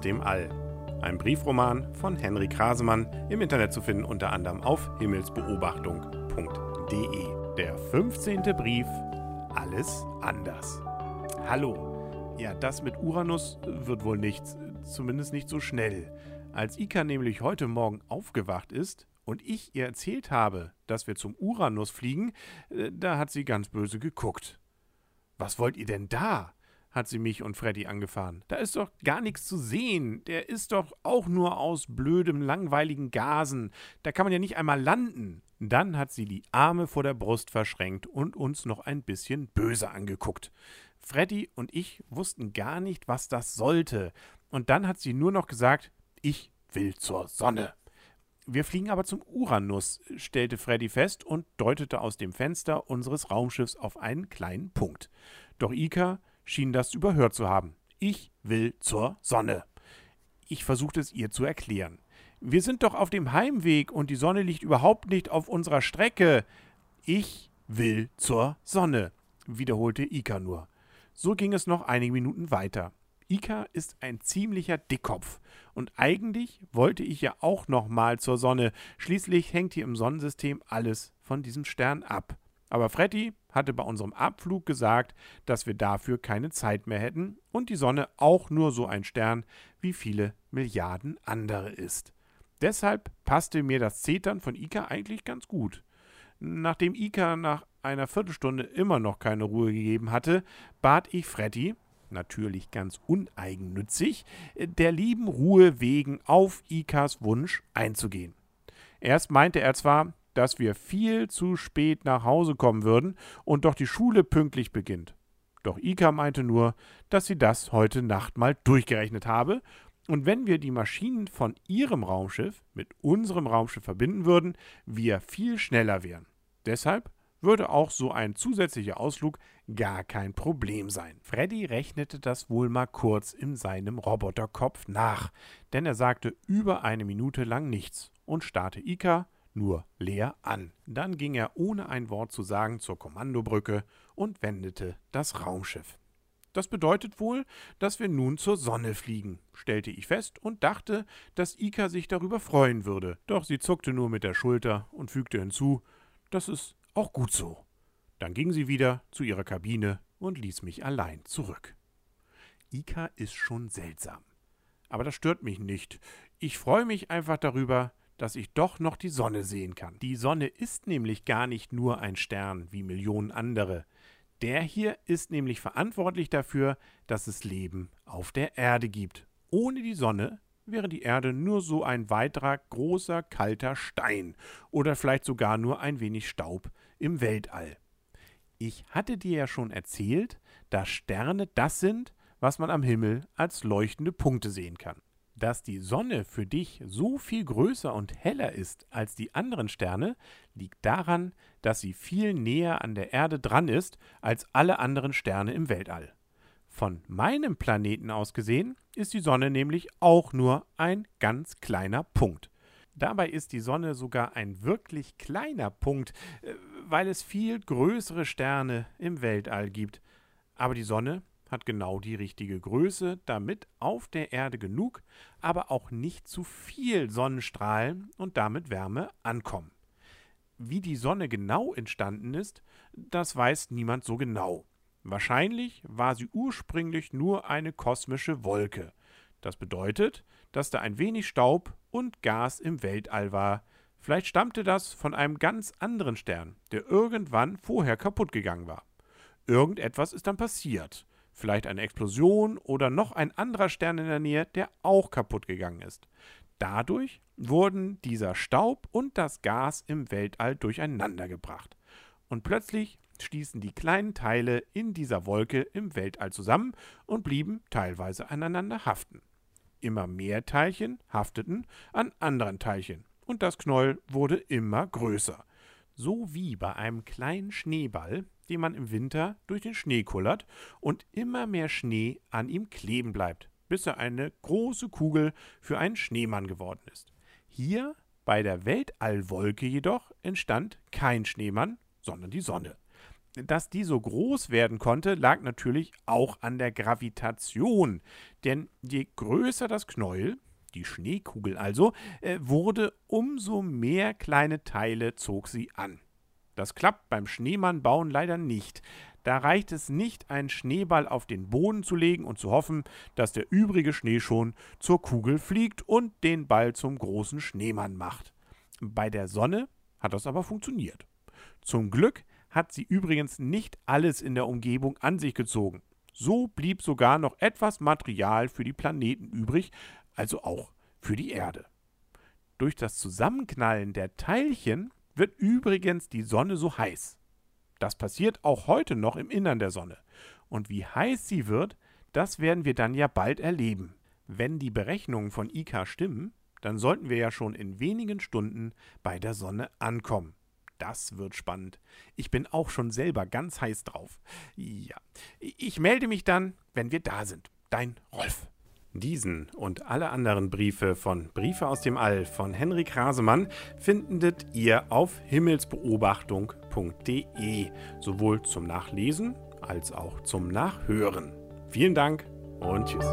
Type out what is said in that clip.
dem All. Ein Briefroman von Henry Krasemann, im Internet zu finden unter anderem auf himmelsbeobachtung.de. Der 15. Brief Alles anders. Hallo. Ja, das mit Uranus wird wohl nichts, zumindest nicht so schnell. Als Ika nämlich heute Morgen aufgewacht ist und ich ihr erzählt habe, dass wir zum Uranus fliegen, äh, da hat sie ganz böse geguckt. Was wollt ihr denn da? Hat sie mich und Freddy angefahren. Da ist doch gar nichts zu sehen. Der ist doch auch nur aus blödem, langweiligen Gasen. Da kann man ja nicht einmal landen. Dann hat sie die Arme vor der Brust verschränkt und uns noch ein bisschen böse angeguckt. Freddy und ich wussten gar nicht, was das sollte. Und dann hat sie nur noch gesagt, ich will zur Sonne. Wir fliegen aber zum Uranus, stellte Freddy fest und deutete aus dem Fenster unseres Raumschiffs auf einen kleinen Punkt. Doch Ika schien das überhört zu haben. Ich will zur Sonne. Ich versuchte es ihr zu erklären. Wir sind doch auf dem Heimweg und die Sonne liegt überhaupt nicht auf unserer Strecke. Ich will zur Sonne, wiederholte Ika nur. So ging es noch einige Minuten weiter. Ika ist ein ziemlicher Dickkopf. Und eigentlich wollte ich ja auch noch mal zur Sonne. Schließlich hängt hier im Sonnensystem alles von diesem Stern ab. Aber Freddy hatte bei unserem Abflug gesagt, dass wir dafür keine Zeit mehr hätten und die Sonne auch nur so ein Stern wie viele Milliarden andere ist. Deshalb passte mir das Zetern von Ika eigentlich ganz gut. Nachdem Ika nach einer Viertelstunde immer noch keine Ruhe gegeben hatte, bat ich Freddy, natürlich ganz uneigennützig, der lieben Ruhe wegen auf Ikas Wunsch einzugehen. Erst meinte er zwar, dass wir viel zu spät nach Hause kommen würden und doch die Schule pünktlich beginnt. Doch Ika meinte nur, dass sie das heute Nacht mal durchgerechnet habe und wenn wir die Maschinen von ihrem Raumschiff mit unserem Raumschiff verbinden würden, wir viel schneller wären. Deshalb würde auch so ein zusätzlicher Ausflug gar kein Problem sein. Freddy rechnete das wohl mal kurz in seinem Roboterkopf nach, denn er sagte über eine Minute lang nichts und starrte Ika nur leer an. Dann ging er ohne ein Wort zu sagen zur Kommandobrücke und wendete das Raumschiff. Das bedeutet wohl, dass wir nun zur Sonne fliegen, stellte ich fest und dachte, dass Ika sich darüber freuen würde. Doch sie zuckte nur mit der Schulter und fügte hinzu, das ist auch gut so. Dann ging sie wieder zu ihrer Kabine und ließ mich allein zurück. Ika ist schon seltsam. Aber das stört mich nicht. Ich freue mich einfach darüber, dass ich doch noch die Sonne sehen kann. Die Sonne ist nämlich gar nicht nur ein Stern wie Millionen andere. Der hier ist nämlich verantwortlich dafür, dass es Leben auf der Erde gibt. Ohne die Sonne wäre die Erde nur so ein weiterer großer kalter Stein oder vielleicht sogar nur ein wenig Staub im Weltall. Ich hatte dir ja schon erzählt, dass Sterne das sind, was man am Himmel als leuchtende Punkte sehen kann dass die Sonne für dich so viel größer und heller ist als die anderen Sterne, liegt daran, dass sie viel näher an der Erde dran ist als alle anderen Sterne im Weltall. Von meinem Planeten aus gesehen ist die Sonne nämlich auch nur ein ganz kleiner Punkt. Dabei ist die Sonne sogar ein wirklich kleiner Punkt, äh, weil es viel größere Sterne im Weltall gibt. Aber die Sonne hat genau die richtige Größe, damit auf der Erde genug, aber auch nicht zu viel Sonnenstrahlen und damit Wärme ankommen. Wie die Sonne genau entstanden ist, das weiß niemand so genau. Wahrscheinlich war sie ursprünglich nur eine kosmische Wolke. Das bedeutet, dass da ein wenig Staub und Gas im Weltall war. Vielleicht stammte das von einem ganz anderen Stern, der irgendwann vorher kaputt gegangen war. Irgendetwas ist dann passiert vielleicht eine Explosion oder noch ein anderer Stern in der Nähe, der auch kaputt gegangen ist. Dadurch wurden dieser Staub und das Gas im Weltall durcheinandergebracht. Und plötzlich stießen die kleinen Teile in dieser Wolke im Weltall zusammen und blieben teilweise aneinander haften. Immer mehr Teilchen hafteten an anderen Teilchen und das Knäuel wurde immer größer. So wie bei einem kleinen Schneeball, den man im Winter durch den Schnee kullert und immer mehr Schnee an ihm kleben bleibt, bis er eine große Kugel für einen Schneemann geworden ist. Hier bei der Weltallwolke jedoch entstand kein Schneemann, sondern die Sonne. dass die so groß werden konnte, lag natürlich auch an der Gravitation. Denn je größer das Knäuel, die Schneekugel also, äh, wurde, umso mehr kleine Teile zog sie an. Das klappt beim Schneemannbauen leider nicht. Da reicht es nicht, einen Schneeball auf den Boden zu legen und zu hoffen, dass der übrige Schnee schon zur Kugel fliegt und den Ball zum großen Schneemann macht. Bei der Sonne hat das aber funktioniert. Zum Glück hat sie übrigens nicht alles in der Umgebung an sich gezogen. So blieb sogar noch etwas Material für die Planeten übrig, also auch für die Erde. Durch das Zusammenknallen der Teilchen wird übrigens die Sonne so heiß. Das passiert auch heute noch im Innern der Sonne. Und wie heiß sie wird, das werden wir dann ja bald erleben. Wenn die Berechnungen von IK stimmen, dann sollten wir ja schon in wenigen Stunden bei der Sonne ankommen. Das wird spannend. Ich bin auch schon selber ganz heiß drauf. Ja, ich melde mich dann, wenn wir da sind. Dein Rolf. Diesen und alle anderen Briefe von Briefe aus dem All von Henrik Rasemann findet ihr auf himmelsbeobachtung.de, sowohl zum Nachlesen als auch zum Nachhören. Vielen Dank und tschüss.